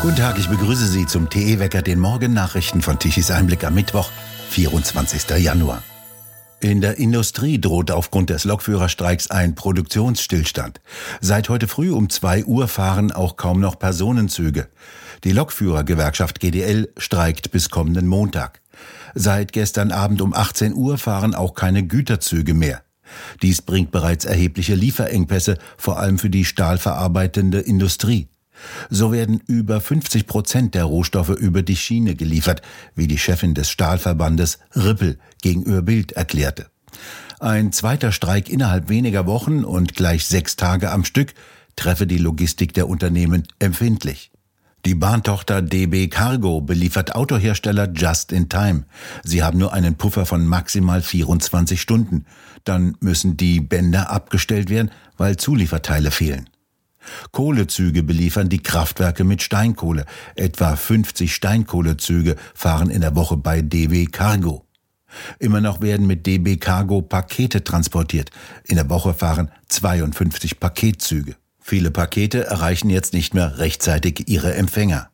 Guten Tag, ich begrüße Sie zum TE-Wecker, den Morgennachrichten von Tichys Einblick am Mittwoch, 24. Januar. In der Industrie droht aufgrund des Lokführerstreiks ein Produktionsstillstand. Seit heute früh um zwei Uhr fahren auch kaum noch Personenzüge. Die Lokführergewerkschaft GDL streikt bis kommenden Montag. Seit gestern Abend um 18 Uhr fahren auch keine Güterzüge mehr. Dies bringt bereits erhebliche Lieferengpässe, vor allem für die stahlverarbeitende Industrie. So werden über 50 Prozent der Rohstoffe über die Schiene geliefert, wie die Chefin des Stahlverbandes Rippel gegenüber Bild erklärte. Ein zweiter Streik innerhalb weniger Wochen und gleich sechs Tage am Stück treffe die Logistik der Unternehmen empfindlich. Die Bahntochter DB Cargo beliefert Autohersteller just in time. Sie haben nur einen Puffer von maximal 24 Stunden. Dann müssen die Bänder abgestellt werden, weil Zulieferteile fehlen. Kohlezüge beliefern die Kraftwerke mit Steinkohle. Etwa 50 Steinkohlezüge fahren in der Woche bei DB Cargo. Immer noch werden mit DB Cargo Pakete transportiert. In der Woche fahren 52 Paketzüge. Viele Pakete erreichen jetzt nicht mehr rechtzeitig ihre Empfänger.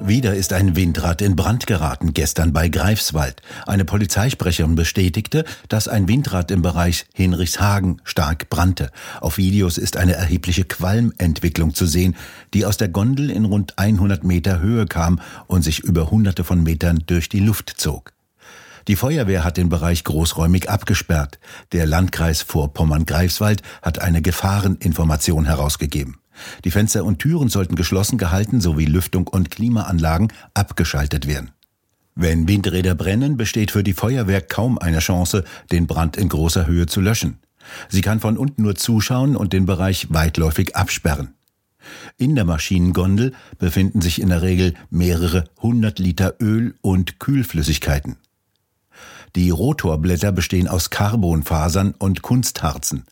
Wieder ist ein Windrad in Brand geraten, gestern bei Greifswald. Eine Polizeisprecherin bestätigte, dass ein Windrad im Bereich Hinrichshagen stark brannte. Auf Videos ist eine erhebliche Qualmentwicklung zu sehen, die aus der Gondel in rund 100 Meter Höhe kam und sich über hunderte von Metern durch die Luft zog. Die Feuerwehr hat den Bereich großräumig abgesperrt. Der Landkreis Vorpommern-Greifswald hat eine Gefahreninformation herausgegeben. Die Fenster und Türen sollten geschlossen gehalten sowie Lüftung und Klimaanlagen abgeschaltet werden. Wenn Windräder brennen, besteht für die Feuerwehr kaum eine Chance, den Brand in großer Höhe zu löschen. Sie kann von unten nur zuschauen und den Bereich weitläufig absperren. In der Maschinengondel befinden sich in der Regel mehrere hundert Liter Öl und Kühlflüssigkeiten. Die Rotorblätter bestehen aus Carbonfasern und Kunstharzen.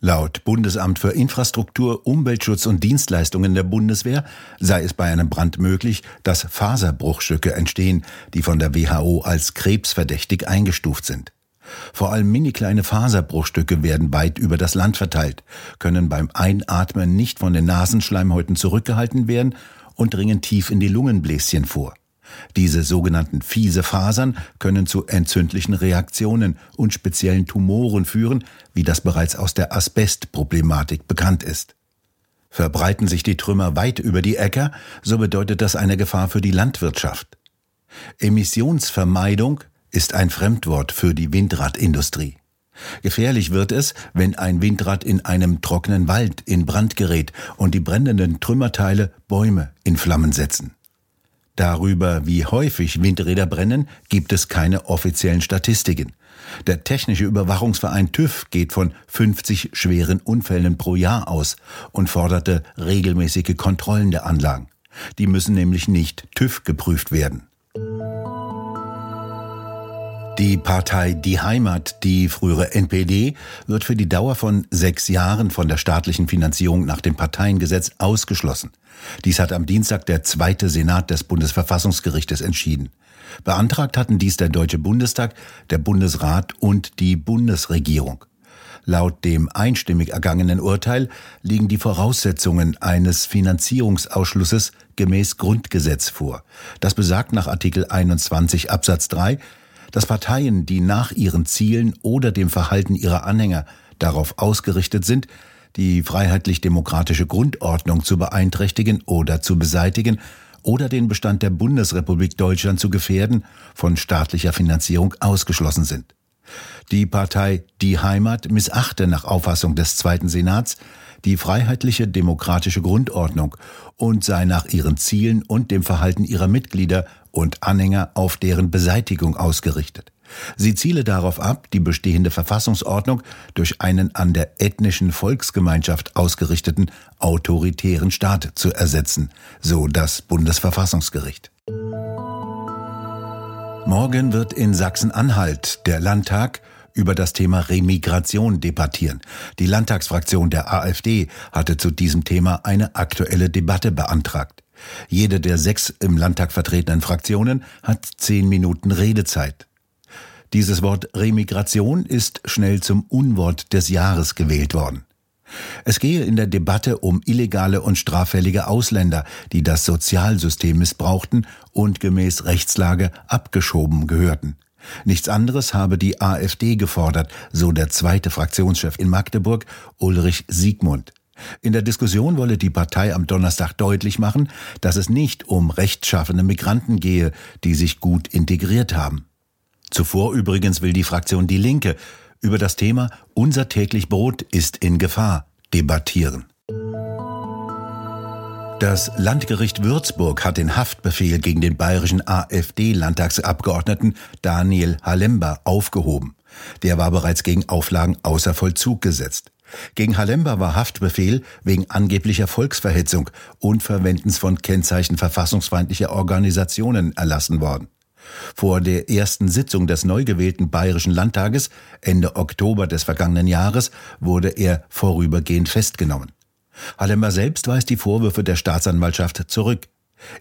Laut Bundesamt für Infrastruktur, Umweltschutz und Dienstleistungen der Bundeswehr sei es bei einem Brand möglich, dass Faserbruchstücke entstehen, die von der WHO als krebsverdächtig eingestuft sind. Vor allem mini kleine Faserbruchstücke werden weit über das Land verteilt, können beim Einatmen nicht von den Nasenschleimhäuten zurückgehalten werden und dringen tief in die Lungenbläschen vor. Diese sogenannten fiese Fasern können zu entzündlichen Reaktionen und speziellen Tumoren führen, wie das bereits aus der Asbestproblematik bekannt ist. Verbreiten sich die Trümmer weit über die Äcker, so bedeutet das eine Gefahr für die Landwirtschaft. Emissionsvermeidung ist ein Fremdwort für die Windradindustrie. Gefährlich wird es, wenn ein Windrad in einem trockenen Wald in Brand gerät und die brennenden Trümmerteile Bäume in Flammen setzen. Darüber, wie häufig Windräder brennen, gibt es keine offiziellen Statistiken. Der Technische Überwachungsverein TÜV geht von 50 schweren Unfällen pro Jahr aus und forderte regelmäßige Kontrollen der Anlagen. Die müssen nämlich nicht TÜV geprüft werden. Die Partei Die Heimat, die frühere NPD, wird für die Dauer von sechs Jahren von der staatlichen Finanzierung nach dem Parteiengesetz ausgeschlossen. Dies hat am Dienstag der zweite Senat des Bundesverfassungsgerichtes entschieden. Beantragt hatten dies der Deutsche Bundestag, der Bundesrat und die Bundesregierung. Laut dem einstimmig ergangenen Urteil liegen die Voraussetzungen eines Finanzierungsausschlusses gemäß Grundgesetz vor. Das besagt nach Artikel 21 Absatz 3, dass Parteien, die nach ihren Zielen oder dem Verhalten ihrer Anhänger darauf ausgerichtet sind, die freiheitlich-demokratische Grundordnung zu beeinträchtigen oder zu beseitigen oder den Bestand der Bundesrepublik Deutschland zu gefährden, von staatlicher Finanzierung ausgeschlossen sind. Die Partei Die Heimat missachte nach Auffassung des Zweiten Senats die freiheitliche demokratische Grundordnung und sei nach ihren Zielen und dem Verhalten ihrer Mitglieder und Anhänger auf deren Beseitigung ausgerichtet. Sie ziele darauf ab, die bestehende Verfassungsordnung durch einen an der ethnischen Volksgemeinschaft ausgerichteten autoritären Staat zu ersetzen, so das Bundesverfassungsgericht. Morgen wird in Sachsen-Anhalt der Landtag über das Thema Remigration debattieren. Die Landtagsfraktion der AfD hatte zu diesem Thema eine aktuelle Debatte beantragt. Jede der sechs im Landtag vertretenen Fraktionen hat zehn Minuten Redezeit. Dieses Wort Remigration ist schnell zum Unwort des Jahres gewählt worden. Es gehe in der Debatte um illegale und straffällige Ausländer, die das Sozialsystem missbrauchten und gemäß Rechtslage abgeschoben gehörten. Nichts anderes habe die AfD gefordert, so der zweite Fraktionschef in Magdeburg, Ulrich Siegmund. In der Diskussion wolle die Partei am Donnerstag deutlich machen, dass es nicht um rechtschaffene Migranten gehe, die sich gut integriert haben. Zuvor übrigens will die Fraktion Die Linke über das Thema Unser täglich Brot ist in Gefahr debattieren. Das Landgericht Würzburg hat den Haftbefehl gegen den bayerischen AfD-Landtagsabgeordneten Daniel Halember aufgehoben. Der war bereits gegen Auflagen außer Vollzug gesetzt. Gegen Halember war Haftbefehl wegen angeblicher Volksverhetzung und Verwendens von Kennzeichen verfassungsfeindlicher Organisationen erlassen worden. Vor der ersten Sitzung des neu gewählten Bayerischen Landtages Ende Oktober des vergangenen Jahres wurde er vorübergehend festgenommen. Hallember selbst weist die Vorwürfe der Staatsanwaltschaft zurück.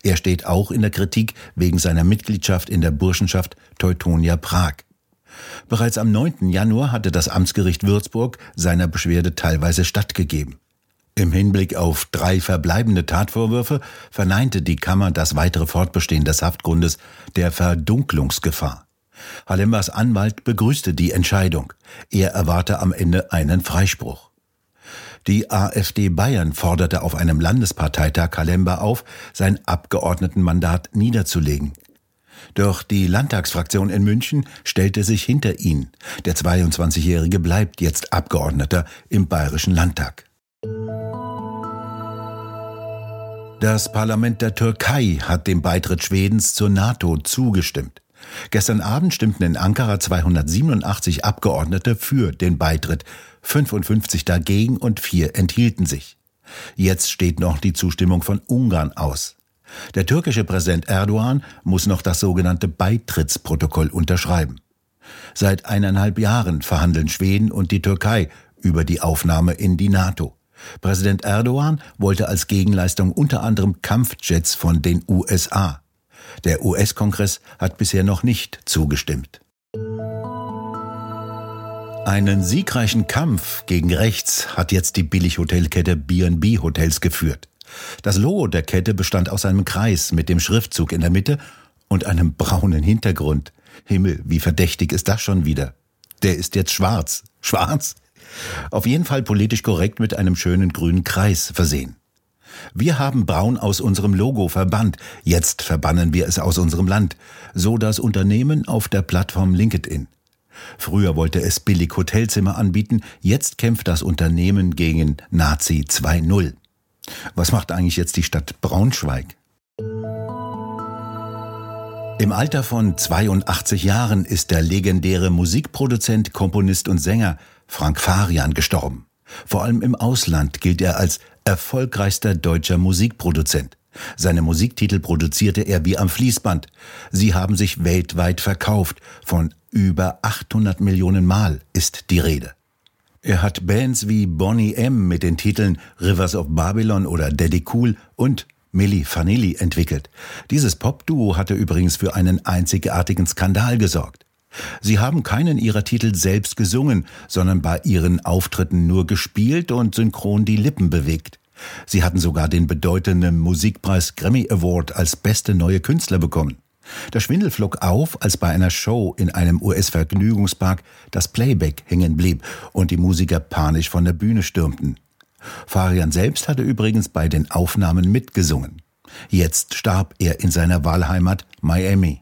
Er steht auch in der Kritik wegen seiner Mitgliedschaft in der Burschenschaft Teutonia Prag. Bereits am 9. Januar hatte das Amtsgericht Würzburg seiner Beschwerde teilweise stattgegeben. Im Hinblick auf drei verbleibende Tatvorwürfe verneinte die Kammer das weitere Fortbestehen des Haftgrundes der Verdunklungsgefahr. Halembers Anwalt begrüßte die Entscheidung. Er erwarte am Ende einen Freispruch. Die AfD Bayern forderte auf einem Landesparteitag Kalemba auf, sein Abgeordnetenmandat niederzulegen. Doch die Landtagsfraktion in München stellte sich hinter ihn. Der 22-Jährige bleibt jetzt Abgeordneter im Bayerischen Landtag. Das Parlament der Türkei hat dem Beitritt Schwedens zur NATO zugestimmt. Gestern Abend stimmten in Ankara 287 Abgeordnete für den Beitritt, 55 dagegen und vier enthielten sich. Jetzt steht noch die Zustimmung von Ungarn aus. Der türkische Präsident Erdogan muss noch das sogenannte Beitrittsprotokoll unterschreiben. Seit eineinhalb Jahren verhandeln Schweden und die Türkei über die Aufnahme in die NATO. Präsident Erdogan wollte als Gegenleistung unter anderem Kampfjets von den USA. Der US-Kongress hat bisher noch nicht zugestimmt. Einen siegreichen Kampf gegen rechts hat jetzt die Billighotelkette B&B Hotels geführt. Das Logo der Kette bestand aus einem Kreis mit dem Schriftzug in der Mitte und einem braunen Hintergrund. Himmel, wie verdächtig ist das schon wieder? Der ist jetzt schwarz. Schwarz? Auf jeden Fall politisch korrekt mit einem schönen grünen Kreis versehen. Wir haben Braun aus unserem Logo verbannt, jetzt verbannen wir es aus unserem Land, so das Unternehmen auf der Plattform LinkedIn. Früher wollte es billig Hotelzimmer anbieten, jetzt kämpft das Unternehmen gegen Nazi 2.0. Was macht eigentlich jetzt die Stadt Braunschweig? Im Alter von 82 Jahren ist der legendäre Musikproduzent, Komponist und Sänger Frank Farian gestorben. Vor allem im Ausland gilt er als erfolgreichster deutscher Musikproduzent. Seine Musiktitel produzierte er wie am Fließband. Sie haben sich weltweit verkauft. Von über 800 Millionen Mal ist die Rede. Er hat Bands wie Bonnie M mit den Titeln Rivers of Babylon oder Daddy Cool und Milli Vanilli entwickelt. Dieses Popduo hatte übrigens für einen einzigartigen Skandal gesorgt. Sie haben keinen ihrer Titel selbst gesungen, sondern bei ihren Auftritten nur gespielt und synchron die Lippen bewegt. Sie hatten sogar den bedeutenden Musikpreis Grammy Award als beste neue Künstler bekommen. Der Schwindel flog auf, als bei einer Show in einem US-Vergnügungspark das Playback hängen blieb und die Musiker panisch von der Bühne stürmten. Farian selbst hatte übrigens bei den Aufnahmen mitgesungen. Jetzt starb er in seiner Wahlheimat Miami.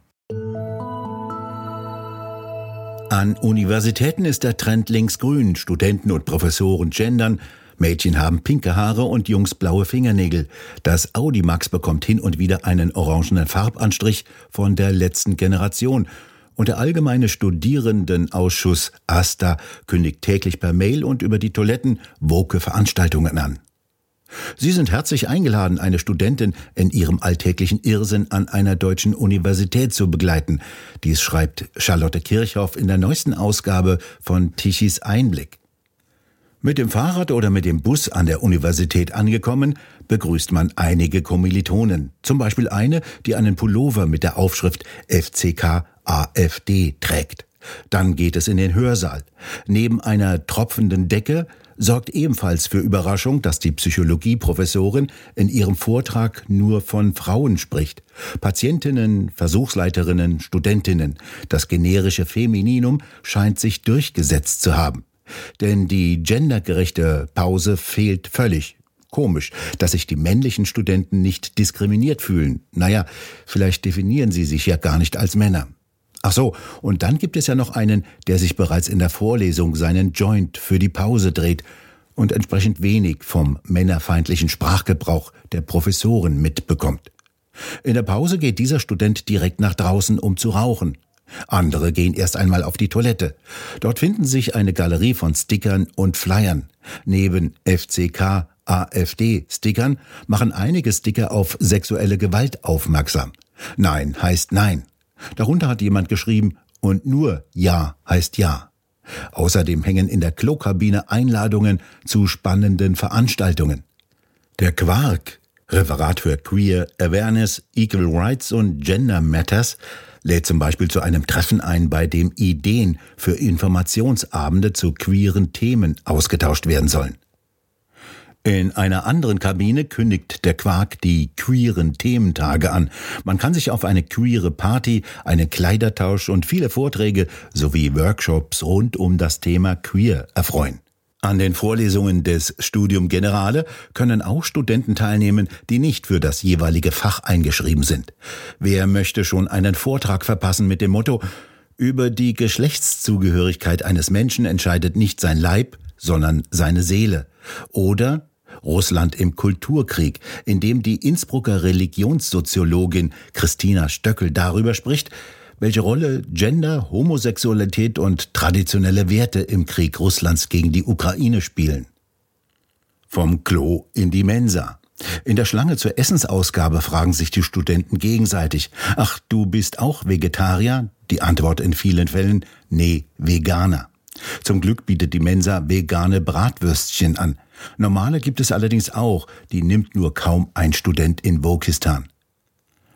An Universitäten ist der Trend linksgrün. Studenten und Professoren gendern. Mädchen haben pinke Haare und Jungs blaue Fingernägel. Das Audimax bekommt hin und wieder einen orangenen Farbanstrich von der letzten Generation. Und der allgemeine Studierendenausschuss ASTA kündigt täglich per Mail und über die Toiletten woke Veranstaltungen an. Sie sind herzlich eingeladen, eine Studentin in ihrem alltäglichen Irrsinn an einer deutschen Universität zu begleiten. Dies schreibt Charlotte Kirchhoff in der neuesten Ausgabe von Tichys Einblick. Mit dem Fahrrad oder mit dem Bus an der Universität angekommen, begrüßt man einige Kommilitonen. Zum Beispiel eine, die einen Pullover mit der Aufschrift FCK AfD trägt. Dann geht es in den Hörsaal. Neben einer tropfenden Decke sorgt ebenfalls für Überraschung, dass die Psychologieprofessorin in ihrem Vortrag nur von Frauen spricht. Patientinnen, Versuchsleiterinnen, Studentinnen. Das generische Femininum scheint sich durchgesetzt zu haben. Denn die gendergerechte Pause fehlt völlig. Komisch, dass sich die männlichen Studenten nicht diskriminiert fühlen. Naja, vielleicht definieren sie sich ja gar nicht als Männer. Ach so, und dann gibt es ja noch einen, der sich bereits in der Vorlesung seinen Joint für die Pause dreht und entsprechend wenig vom männerfeindlichen Sprachgebrauch der Professoren mitbekommt. In der Pause geht dieser Student direkt nach draußen, um zu rauchen. Andere gehen erst einmal auf die Toilette. Dort finden sich eine Galerie von Stickern und Flyern. Neben FCK, AfD-Stickern machen einige Sticker auf sexuelle Gewalt aufmerksam. Nein heißt Nein. Darunter hat jemand geschrieben, und nur Ja heißt Ja. Außerdem hängen in der Klokabine Einladungen zu spannenden Veranstaltungen. Der Quark, Referat für Queer Awareness, Equal Rights und Gender Matters, lädt zum Beispiel zu einem Treffen ein, bei dem Ideen für Informationsabende zu queeren Themen ausgetauscht werden sollen. In einer anderen Kabine kündigt der Quark die queeren Thementage an. Man kann sich auf eine queere Party, einen Kleidertausch und viele Vorträge sowie Workshops rund um das Thema queer erfreuen. An den Vorlesungen des Studium Generale können auch Studenten teilnehmen, die nicht für das jeweilige Fach eingeschrieben sind. Wer möchte schon einen Vortrag verpassen mit dem Motto über die Geschlechtszugehörigkeit eines Menschen entscheidet nicht sein Leib, sondern seine Seele. Oder Russland im Kulturkrieg, in dem die Innsbrucker Religionssoziologin Christina Stöckel darüber spricht, welche Rolle Gender, Homosexualität und traditionelle Werte im Krieg Russlands gegen die Ukraine spielen. Vom Klo in die Mensa. In der Schlange zur Essensausgabe fragen sich die Studenten gegenseitig, ach, du bist auch Vegetarier? Die Antwort in vielen Fällen, nee, Veganer. Zum Glück bietet die Mensa vegane Bratwürstchen an. Normale gibt es allerdings auch, die nimmt nur kaum ein Student in Wokistan.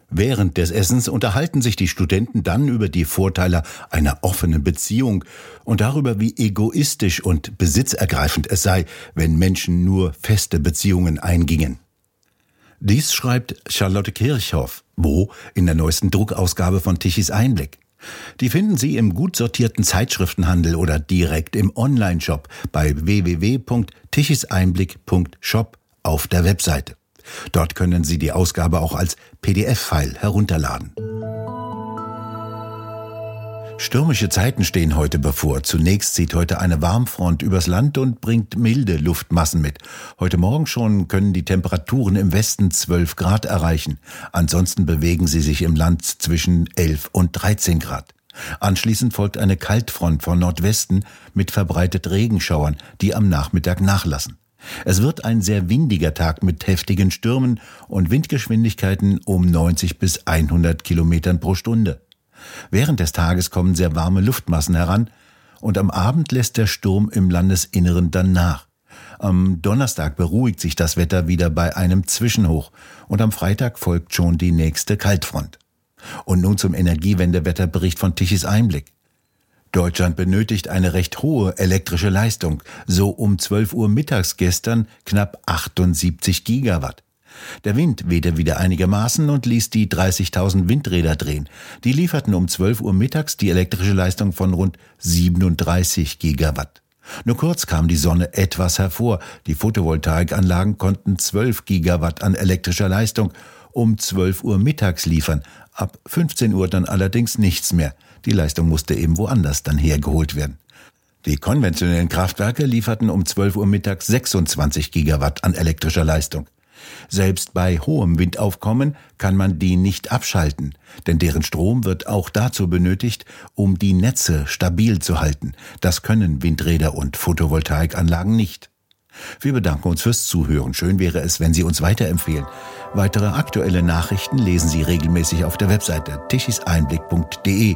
Während des Essens unterhalten sich die Studenten dann über die Vorteile einer offenen Beziehung und darüber, wie egoistisch und besitzergreifend es sei, wenn Menschen nur feste Beziehungen eingingen. Dies schreibt Charlotte Kirchhoff, wo in der neuesten Druckausgabe von Tichys Einblick. Die finden Sie im gut sortierten Zeitschriftenhandel oder direkt im Onlineshop bei www.tichiseinblick.shop auf der Webseite. Dort können Sie die Ausgabe auch als PDF-File herunterladen. Stürmische Zeiten stehen heute bevor. Zunächst zieht heute eine Warmfront übers Land und bringt milde Luftmassen mit. Heute Morgen schon können die Temperaturen im Westen 12 Grad erreichen. Ansonsten bewegen sie sich im Land zwischen 11 und 13 Grad. Anschließend folgt eine Kaltfront von Nordwesten mit verbreitet Regenschauern, die am Nachmittag nachlassen. Es wird ein sehr windiger Tag mit heftigen Stürmen und Windgeschwindigkeiten um 90 bis 100 Kilometern pro Stunde. Während des Tages kommen sehr warme Luftmassen heran und am Abend lässt der Sturm im Landesinneren dann nach. Am Donnerstag beruhigt sich das Wetter wieder bei einem Zwischenhoch und am Freitag folgt schon die nächste Kaltfront. Und nun zum Energiewendewetterbericht von Tichys Einblick. Deutschland benötigt eine recht hohe elektrische Leistung, so um 12 Uhr mittags gestern knapp 78 Gigawatt. Der Wind wehte wieder einigermaßen und ließ die 30.000 Windräder drehen. Die lieferten um 12 Uhr mittags die elektrische Leistung von rund 37 Gigawatt. Nur kurz kam die Sonne etwas hervor. Die Photovoltaikanlagen konnten 12 Gigawatt an elektrischer Leistung um 12 Uhr mittags liefern. Ab 15 Uhr dann allerdings nichts mehr. Die Leistung musste eben woanders dann hergeholt werden. Die konventionellen Kraftwerke lieferten um 12 Uhr mittags 26 Gigawatt an elektrischer Leistung. Selbst bei hohem Windaufkommen kann man die nicht abschalten, denn deren Strom wird auch dazu benötigt, um die Netze stabil zu halten. Das können Windräder und Photovoltaikanlagen nicht. Wir bedanken uns fürs Zuhören. Schön wäre es, wenn Sie uns weiterempfehlen. Weitere aktuelle Nachrichten lesen Sie regelmäßig auf der Webseite tichiseinblick.de